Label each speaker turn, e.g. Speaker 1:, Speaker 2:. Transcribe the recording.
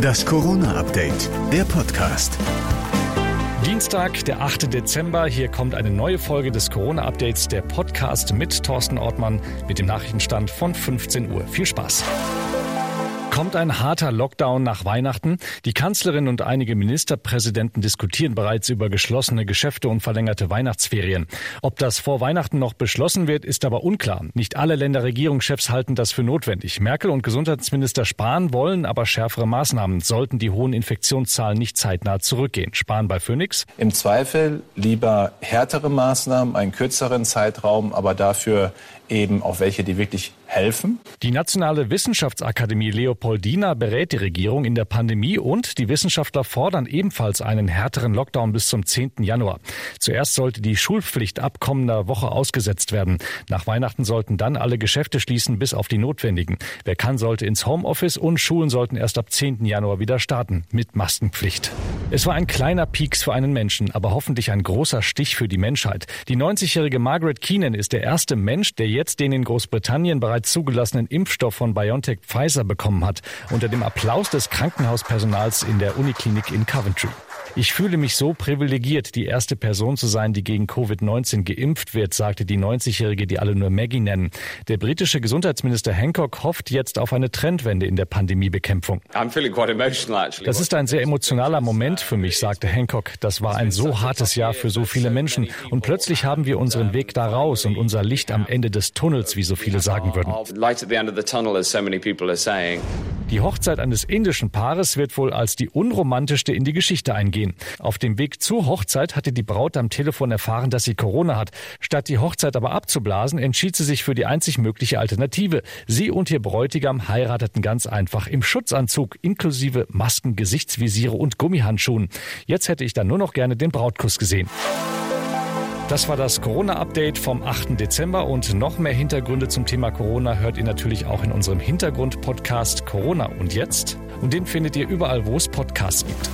Speaker 1: Das Corona-Update, der Podcast.
Speaker 2: Dienstag, der 8. Dezember. Hier kommt eine neue Folge des Corona-Updates, der Podcast mit Thorsten Ortmann mit dem Nachrichtenstand von 15 Uhr. Viel Spaß. Kommt ein harter Lockdown nach Weihnachten? Die Kanzlerin und einige Ministerpräsidenten diskutieren bereits über geschlossene Geschäfte und verlängerte Weihnachtsferien. Ob das vor Weihnachten noch beschlossen wird, ist aber unklar. Nicht alle Länderregierungschefs halten das für notwendig. Merkel und Gesundheitsminister Spahn wollen aber schärfere Maßnahmen, sollten die hohen Infektionszahlen nicht zeitnah zurückgehen. Spahn bei Phoenix.
Speaker 3: Im Zweifel lieber härtere Maßnahmen, einen kürzeren Zeitraum, aber dafür eben auch welche, die wirklich helfen.
Speaker 2: Die Nationale Wissenschaftsakademie Leopoldina berät die Regierung in der Pandemie und die Wissenschaftler fordern ebenfalls einen härteren Lockdown bis zum 10. Januar. Zuerst sollte die Schulpflicht ab kommender Woche ausgesetzt werden. Nach Weihnachten sollten dann alle Geschäfte schließen, bis auf die notwendigen. Wer kann, sollte ins Homeoffice und Schulen sollten erst ab 10. Januar wieder starten mit Maskenpflicht. Es war ein kleiner Pieks für einen Menschen, aber hoffentlich ein großer Stich für die Menschheit. Die 90-jährige Margaret Keenan ist der erste Mensch, der jetzt den in Großbritannien bereits zugelassenen Impfstoff von BioNTech Pfizer bekommen hat, unter dem Applaus des Krankenhauspersonals in der Uniklinik in Coventry. Ich fühle mich so privilegiert, die erste Person zu sein, die gegen Covid-19 geimpft wird, sagte die 90-Jährige, die alle nur Maggie nennen. Der britische Gesundheitsminister Hancock hofft jetzt auf eine Trendwende in der Pandemiebekämpfung. Das ist ein sehr emotionaler Moment für mich, sagte Hancock. Das war ein so hartes Jahr für so viele Menschen. Und plötzlich haben wir unseren Weg da raus und unser Licht am Ende des Tunnels, wie so viele sagen würden. Die Hochzeit eines indischen Paares wird wohl als die unromantischste in die Geschichte eingehen. Auf dem Weg zur Hochzeit hatte die Braut am Telefon erfahren, dass sie Corona hat. Statt die Hochzeit aber abzublasen, entschied sie sich für die einzig mögliche Alternative. Sie und ihr Bräutigam heirateten ganz einfach im Schutzanzug inklusive Masken, Gesichtsvisiere und Gummihandschuhen. Jetzt hätte ich dann nur noch gerne den Brautkuss gesehen. Das war das Corona-Update vom 8. Dezember und noch mehr Hintergründe zum Thema Corona hört ihr natürlich auch in unserem Hintergrund-Podcast Corona und jetzt. Und den findet ihr überall, wo es Podcasts gibt.